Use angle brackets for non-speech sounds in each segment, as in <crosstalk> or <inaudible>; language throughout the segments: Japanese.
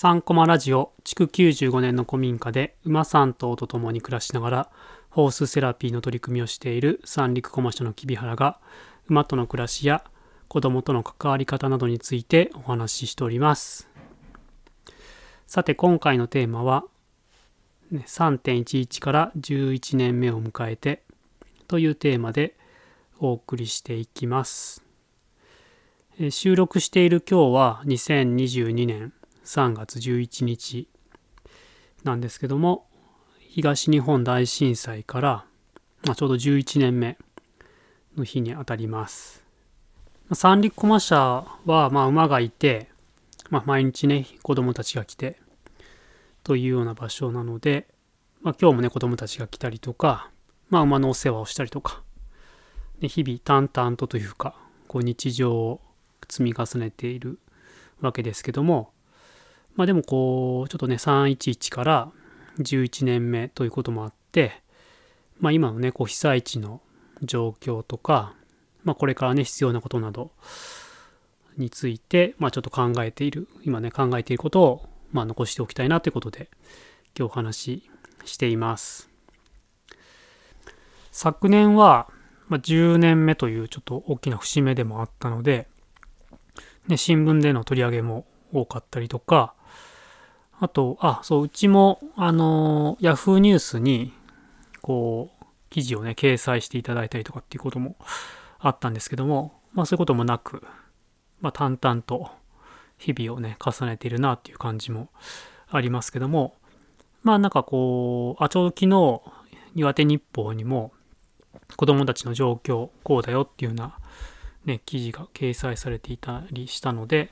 3コマラジオ築95年の古民家で馬3頭とと共に暮らしながらホースセラピーの取り組みをしている三陸駒署の木原が馬との暮らしや子供との関わり方などについてお話ししております。さて今回のテーマは3.11から11年目を迎えてというテーマでお送りしていきます。収録している今日は2022年3月11日なんですけども東日本大震災から、まあ、ちょうど11年目の日にあたります。三陸駒社はまあ馬がいて、まあ、毎日ね子供たちが来てというような場所なので、まあ、今日もね子供たちが来たりとか、まあ、馬のお世話をしたりとかで日々淡々とというかこう日常を積み重ねているわけですけどもまあでもこうちょっとね311から11年目ということもあってまあ今のねこう被災地の状況とかまあこれからね必要なことなどについてまあちょっと考えている今ね考えていることをまあ残しておきたいなということで今日お話ししています。昨年はまあ10年目というちょっと大きな節目でもあったのでね、新聞での取り上げも多かったりとか、あと、あ、そう、うちも、あの、ヤフーニュースに、こう、記事をね、掲載していただいたりとかっていうこともあったんですけども、まあそういうこともなく、まあ淡々と日々をね、重ねているなっていう感じもありますけども、まあなんかこう、あ、ちょうど昨日、岩手日報にも、子供たちの状況、こうだよっていうような、ね、記事が掲載されていたりしたので、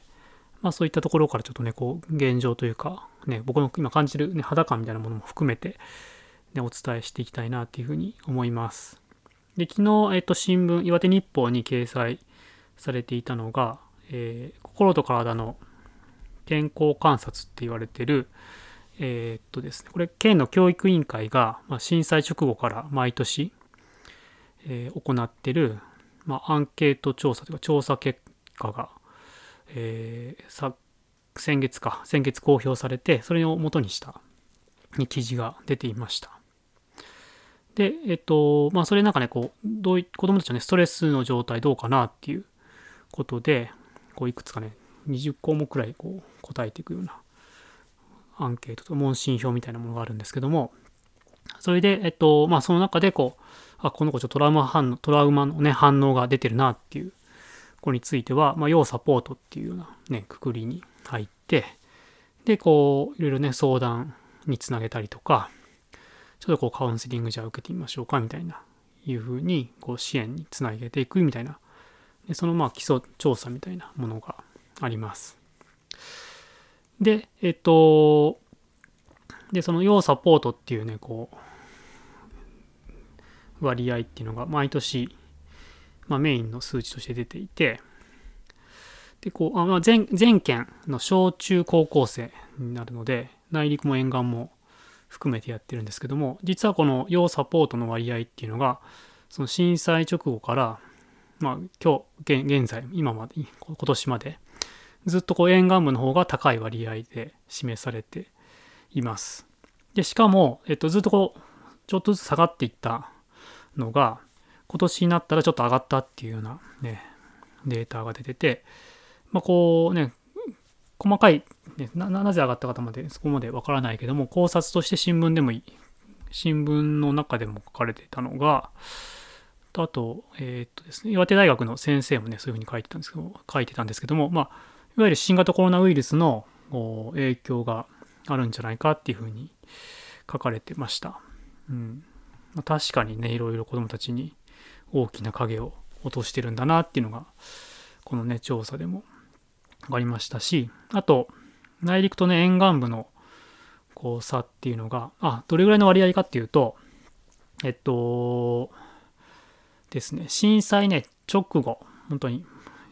まあ、そういったところからちょっとねこう現状というか、ね、僕の今感じる、ね、肌感みたいなものも含めて、ね、お伝えしていきたいなっていうふうに思います。で昨日、えっと、新聞岩手日報に掲載されていたのが、えー心と体の健康観察って言われてるえーっとですねこれ県の教育委員会が、まあ、震災直後から毎年、えー行ってるまあ、アンケート調査というか調査結果が、えーさ先月か先月公表されてそれを元にしたに記事が出ていました。でえっとまあそれなんかねこうどう子供たちのねストレスの状態どうかなっていうことでこういくつかね20項目くらいこう答えていくようなアンケートと問診票みたいなものがあるんですけどもそれでえっとまあその中でこうあこの子ちょっとトラウマ反応トラウマのね反応が出てるなっていう子については、まあ、要サポートっていうようなねくくりに入ってでこういろいろね相談につなげたりとかちょっとこうカウンセリングじゃあ受けてみましょうかみたいないうふうにこう支援につなげていくみたいなでそのまあ基礎調査みたいなものがあります。でえっとでその要サポートっていうねこう割合っていうのが毎年、まあ、メインの数値として出ていてでこうあ、まあ、全全県の小中高校生になるので内陸も沿岸も含めてやってるんですけども実はこの要サポートの割合っていうのがその震災直後から、まあ、今日現現在今まで今年までずっとこう沿岸部の方が高い割合で示されています。でしかも、えっと、ずっとこうちょっとずつ下がっていったのが今年になったらちょっと上がったっていうようなねデータが出ててまあこうね細かい、ね、ななぜ上がった方までそこまでわからないけども考察として新聞でもいい新聞の中でも書かれていたのがあとえーっとですね岩手大学の先生もねそういうふうに書いてたんですけど書いてたんですけどもまあいわゆる新型コロナウイルスの影響があるんじゃないかっていうふうに書かれてました。うんまあ、確かにねいろいろ子どもたちに大きな影を落としてるんだなっていうのがこのね調査でも分かりましたしあと内陸とね沿岸部のこう差っていうのがあどれぐらいの割合かっていうとえっとですね震災ね直後本当に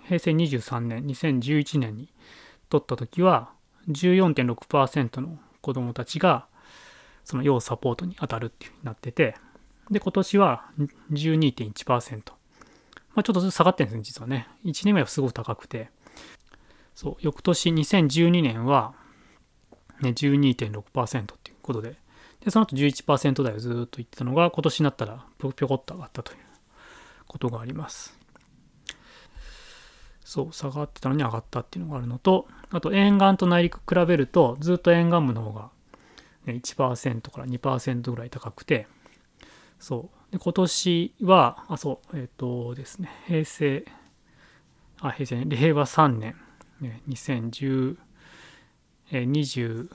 平成23年2011年に取った時は14.6%の子どもたちがその要サポートに当たるっていう風になっててで今年は12.1%まあちょっとずつ下がってるんですね実はね。1年前はすごく高くて。そう翌年2012年はね、12.6%っていうことで、で、その後11%台をずっと言ってたのが、今年になったらぴょぴょこっと上がったということがあります。そう、下がってたのに上がったっていうのがあるのと、あと沿岸と内陸比べると、ずっと沿岸部の方が、ね、1%から2%ぐらい高くて、そう。で、今年は、あ、そう、えっ、ー、とですね、平成、あ、平成、令和3年、ね、2010え、21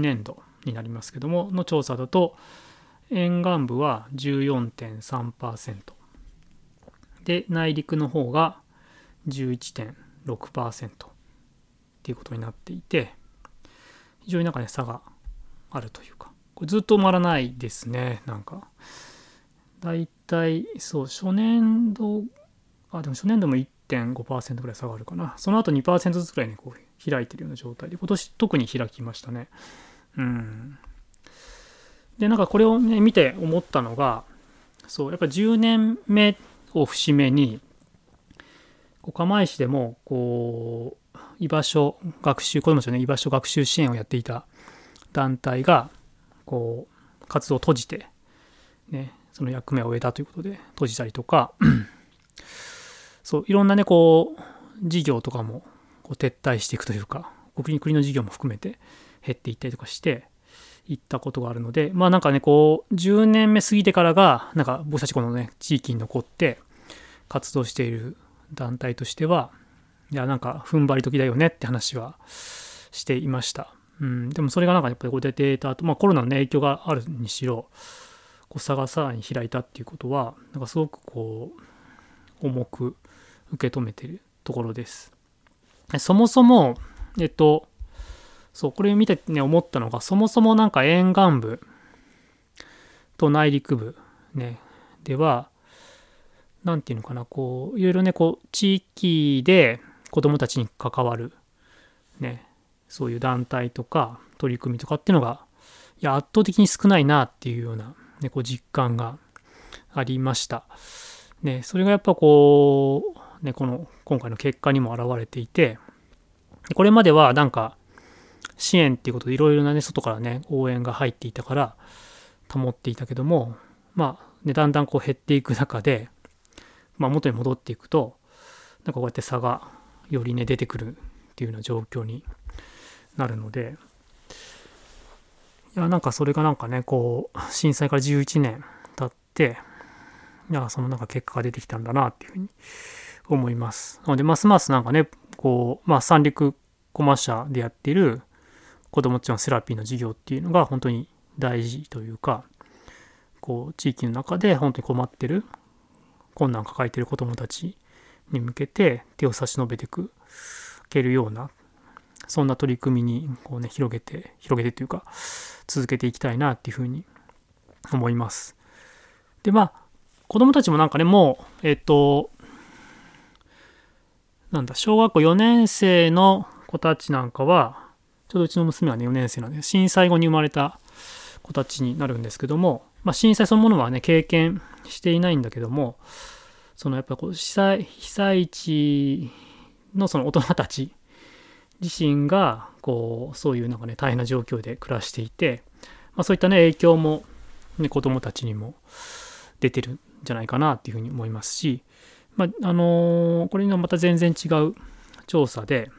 年度になりますけども、の調査だと、沿岸部は14.3%。で、内陸の方が11.6%っていうことになっていて、非常になんかね、差があるというか、これずっと埋まらないですね、なんか。だいたい、そう、初年度、あ、でも初年度も1.5%ぐらい下がるかな。その後2%ずつぐらいね、こう開いてるような状態で、今年特に開きましたね。うん。で、なんかこれをね、見て思ったのが、そう、やっぱ10年目を節目に、こう釜石でも、こう、居場所学習、子供たちの、ね、居場所学習支援をやっていた団体が、こう、活動を閉じて、ね、その役目を終えたということで閉じたりとか <clears throat> そういろんなねこう事業とかもこう撤退していくというか国に国の事業も含めて減っていったりとかしていったことがあるのでまあなんかねこう10年目過ぎてからがなんか僕たちこのね地域に残って活動している団体としてはいやなんか踏ん張り時だよねって話はしていました。うん、でもそれがなんかやっぱりこう出てた後、まあコロナの、影響があるにしろ、こう差がさらに開いたっていうことはなんかすごくこう重く受け止めてるところです。そもそもえっとそうこれ見てね思ったのがそもそもなんか沿岸部と内陸部ねでは何て言うのかなこういろいろねこう地域で子どもたちに関わるねそういう団体とか取り組みとかっていうのがいや圧倒的に少ないなっていうようなね、こう実感がありました。ね、それがやっぱこう、ね、この今回の結果にも表れていて、これまではなんか支援っていうことでいろいろなね、外からね、応援が入っていたから保っていたけども、まあ、ね、だんだんこう減っていく中で、まあ元に戻っていくと、なんかこうやって差がよりね、出てくるっていうような状況になるので、いや、なんかそれがなんかね、こう、震災から11年経って、いや、そのなんか結果が出てきたんだなっていうふうに思います。なので、ますますなんかね、こう、まあ、三陸コマ社でやってる子供たちのセラピーの授業っていうのが本当に大事というか、こう、地域の中で本当に困ってる、困難を抱えてる子供たちに向けて手を差し伸べてく、けるような、そんな取り組みにこうね、広げて、広げてというか、続けていきたいなっていうふうに思います。で、まあ、子供たちもなんかね、もう、えっと、なんだ、小学校4年生の子たちなんかは、ちょうどうちの娘はね、4年生なんで、震災後に生まれた子たちになるんですけども、まあ、震災そのものはね、経験していないんだけども、そのやっぱこう、被災、被災地のその大人たち自身がこうそういうなんかね大変な状況で暮らしていて、まあ、そういったね影響も、ね、子どもたちにも出てるんじゃないかなっていうふうに思いますし、まああのー、これにはまた全然違う調査で、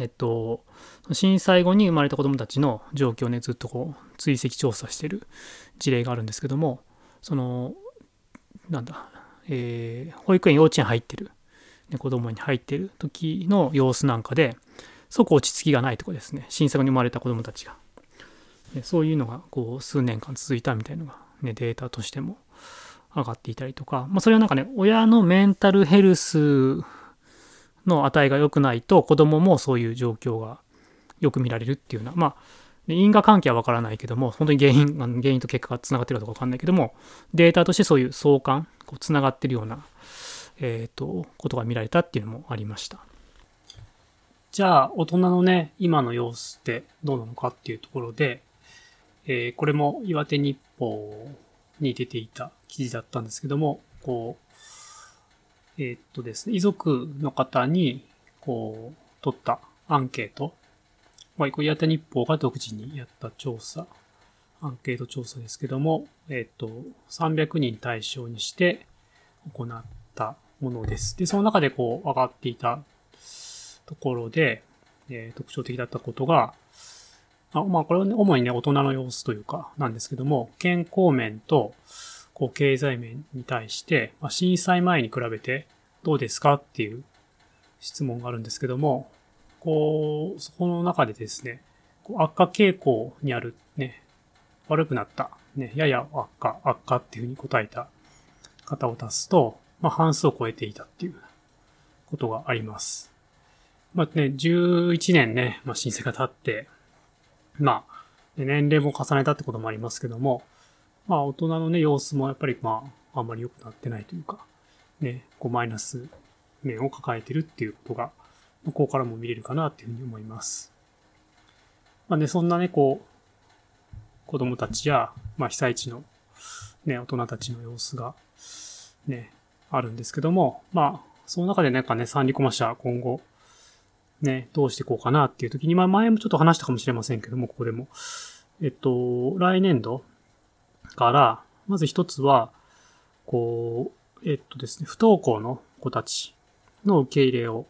えっと、震災後に生まれた子どもたちの状況をねずっとこう追跡調査してる事例があるんですけどもそのなんだ、えー、保育園幼稚園入ってる、ね、子供に入ってる時の様子なんかでそこ落ち着きがないとかですね、新作に生まれた子供たちが。そういうのがこう数年間続いたみたいなのが、ね、データとしても上がっていたりとか、まあ、それはなんかね、親のメンタルヘルスの値が良くないと子供もそういう状況がよく見られるっていうような、まあ、因果関係はわからないけども、本当に原因、原因と結果がつながってるかどうかわかんないけども、データとしてそういう相関、こうつながってるような、えっ、ー、と、ことが見られたっていうのもありました。じゃあ、大人のね、今の様子ってどうなのかっていうところで、えー、これも岩手日報に出ていた記事だったんですけども、こう、えー、っとですね、遺族の方に、こう、取ったアンケートはい、これ、岩手日報が独自にやった調査、アンケート調査ですけども、えっ、と、300人対象にして行ったものです。で、その中でこう、上がっていたところで、えー、特徴的だったことが、あまあ、これは、ね、主にね、大人の様子というか、なんですけども、健康面と、こう、経済面に対して、まあ、震災前に比べてどうですかっていう質問があるんですけども、こう、そこの中でですね、こう悪化傾向にある、ね、悪くなった、ね、やや悪化、悪化っていうふうに答えた方を足すと、まあ、半数を超えていたっていうことがあります。まあね、11年ね、まあ、震災が経って、まあ、年齢も重ねたってこともありますけども、まあ、大人のね、様子もやっぱりまあ、あんまり良くなってないというか、ね、こうマイナス面を抱えてるっていうことが、ここからも見れるかなっていうふうに思います。まあね、そんなね、こう、子供たちや、まあ被災地のね、大人たちの様子が、ね、あるんですけども、まあ、その中でなんかね、三陸マ社今後、ね、どうしていこうかなっていう時に、まあ前もちょっと話したかもしれませんけども、ここでも。えっと、来年度から、まず一つは、こう、えっとですね、不登校の子たちの受け入れを、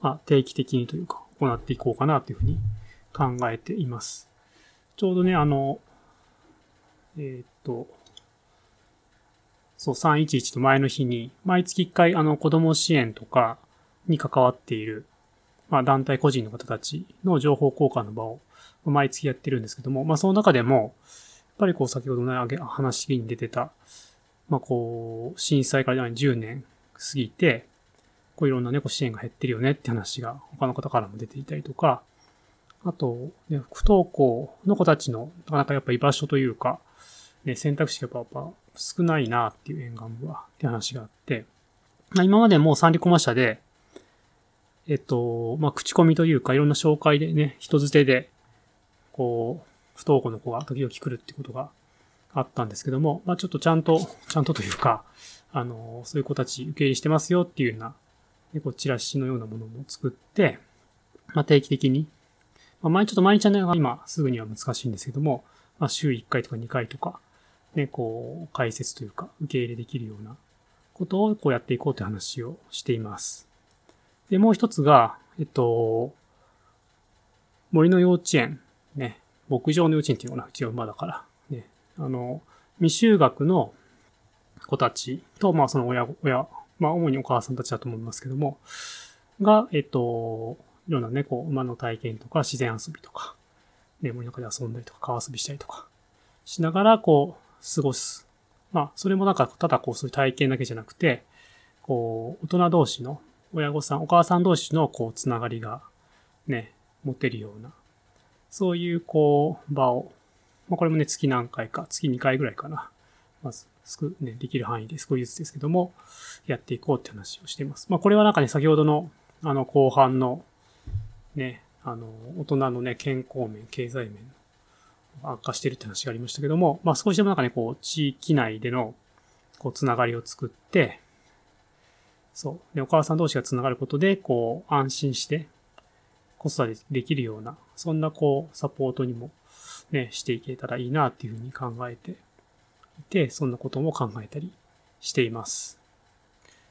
まあ、定期的にというか、行っていこうかなというふうに考えています。ちょうどね、あの、えっと、そう、311と前の日に、毎月1回、あの、子供支援とかに関わっている、まあ、団体個人の方たちの情報交換の場を毎月やってるんですけども、まあ、その中でも、やっぱりこう、先ほどの話に出てた、まあ、こう、震災から10年過ぎて、こういろんな猫支援が減ってるよねって話が他の方からも出ていたりとか、あと、ね、不登校の子たちのなかなかやっぱ居場所というか、ね、選択肢がやっぱ少ないなっていう沿岸部はって話があって、ま今までもう三里コマ社で、えっと、まあ、口コミというか、いろんな紹介でね、人づてで、こう、不登校の子が時々来るってことがあったんですけども、まあ、ちょっとちゃんと、ちゃんとというか、あの、そういう子たち受け入れしてますよっていうような、ね、こう、チラシのようなものも作って、まあ、定期的に、まあ、前ちょっと毎日のが今すぐには難しいんですけども、まあ、週1回とか2回とか、ね、こう、解説というか、受け入れできるようなことをこうやっていこうという話をしています。で、もう一つが、えっと、森の幼稚園、ね、牧場の幼稚園っていうのかな、うちは馬だから、ね、あの、未就学の子たちと、まあその親、親、まあ主にお母さんたちだと思いますけども、が、えっと、いろんなね、こう、馬の体験とか自然遊びとか、ね、森の中で遊んだりとか、川遊びしたりとか、しながら、こう、過ごす。まあ、それもなんか、ただこう、そういう体験だけじゃなくて、こう、大人同士の親御さん、お母さん同士のこう、つながりがね、持てるような、そういうこう、場を、まあ、これもね、月何回か、月2回ぐらいかな。まず、すく、ね、できる範囲で少しずつですけども、やっていこうって話をしています。まあ、これはなんかね、先ほどの、あの、後半の、ね、あの、大人のね、健康面、経済面、悪化してるって話がありましたけども、まあ、少しでもなんかね、こう、地域内での、こう、つながりを作って、そう。で、お母さん同士が繋がることで、こう、安心して、子育てできるような、そんなこう、サポートにも、ね、していけたらいいなっていうふうに考えていて、そんなことも考えたりしています。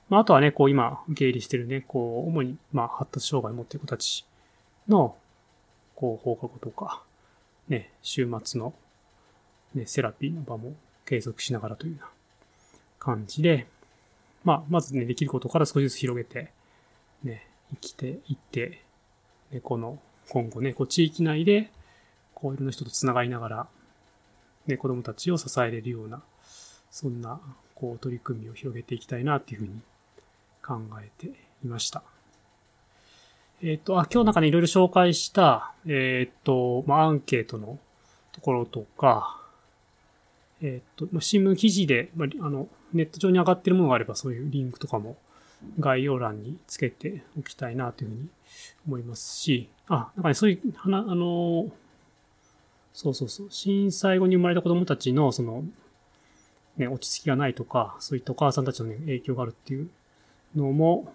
まあ、あとはね、こう、今、受け入れしてるね、こう、主に、まあ、発達障害を持っている子たちの、こう、放課後とか、ね、週末の、ね、セラピーの場も継続しながらというような感じで、まあ、まずね、できることから少しずつ広げて、ね、生きていって、ね、この、今後ね、こう地域内で、こういろんな人と繋がりながら、ね、子供たちを支えれるような、そんな、こう、取り組みを広げていきたいな、っていうふうに考えていました。えっ、ー、と、あ、今日なんかね、いろいろ紹介した、えっ、ー、と、まあ、アンケートのところとか、えっ、ー、と、まあ、新聞記事で、まあ、あの、ネット上に上がってるものがあれば、そういうリンクとかも概要欄につけておきたいなというふうに思いますし、あ、なんかね、そういう、はな、あの、そうそうそう、震災後に生まれた子供たちの、その、ね、落ち着きがないとか、そういったお母さんたちのね、影響があるっていうのも、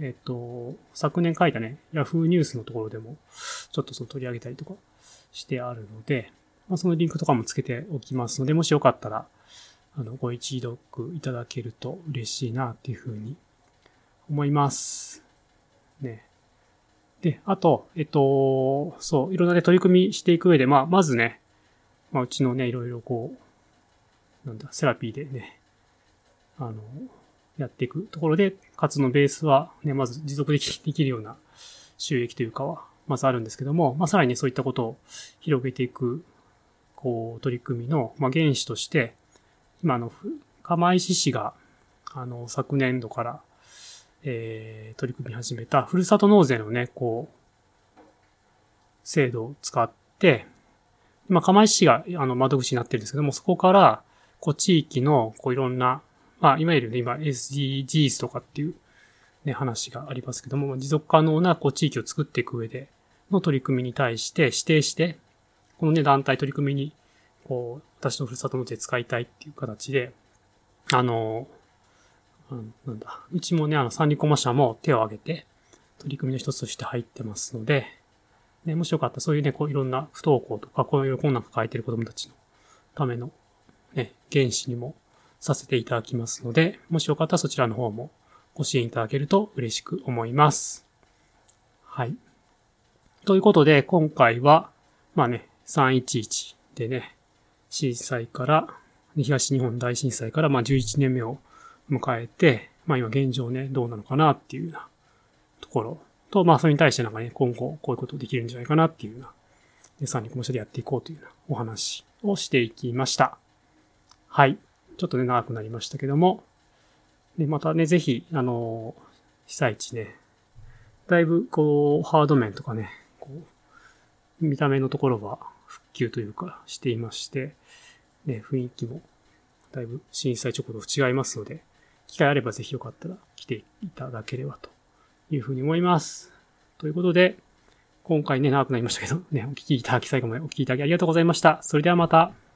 えっ、と、昨年書いたね、Yahoo ニュースのところでも、ちょっとその取り上げたりとかしてあるので、まあ、そのリンクとかもつけておきますので、もしよかったら、あの、ご一読いただけると嬉しいなっていうふうに思います。ね。で、あと、えっと、そう、いろんなね、取り組みしていく上で、まあ、まずね、まあ、うちのね、いろいろこう、なんだ、セラピーでね、あの、やっていくところで、活のベースはね、まず持続できできるような収益というかは、まずあるんですけども、まあ、さらに、そういったことを広げていく、こう、取り組みの、まあ、原資として、今、の、釜石市が、あの、昨年度から、えー、取り組み始めた、ふるさと納税のね、こう、制度を使って、今、釜石市が、あの、窓口になってるんですけども、そこから、こう、地域の、こう、いろんな、まあ、いわゆるね、今 SDGs とかっていうね、話がありますけども、持続可能なこう地域を作っていく上での取り組みに対して指定して、このね、団体取り組みに、こう、私のふるさと納税使いたいっていう形で、あの、なんだ、うちもね、あの、三里駒社も手を挙げて、取り組みの一つとして入ってますので、ね、もしよかったらそういうね、こういろんな不登校とか、こういう困難抱えてる子供たちのための、ね、原資にもさせていただきますので、もしよかったらそちらの方もご支援いただけると嬉しく思います。はい。ということで、今回は、まあね、311でね、震災から、東日本大震災から、まあ11年目を迎えて、まあ今現状ね、どうなのかなっていうようなところと、まあそれに対してなんかね、今後こういうことできるんじゃないかなっていうような、で、3人この社でやっていこうというようなお話をしていきました。はい。ちょっとね、長くなりましたけども、で、またね、ぜひ、あの、被災地ね、だいぶ、こう、ハード面とかね、こう、見た目のところは復旧というか、していまして、ね、雰囲気も、だいぶ震災直後と違いますので、機会あればぜひよかったら来ていただければというふうに思います。ということで、今回ね、長くなりましたけど、ね、お聞きいただき最後までお聞きいただきありがとうございました。それではまた。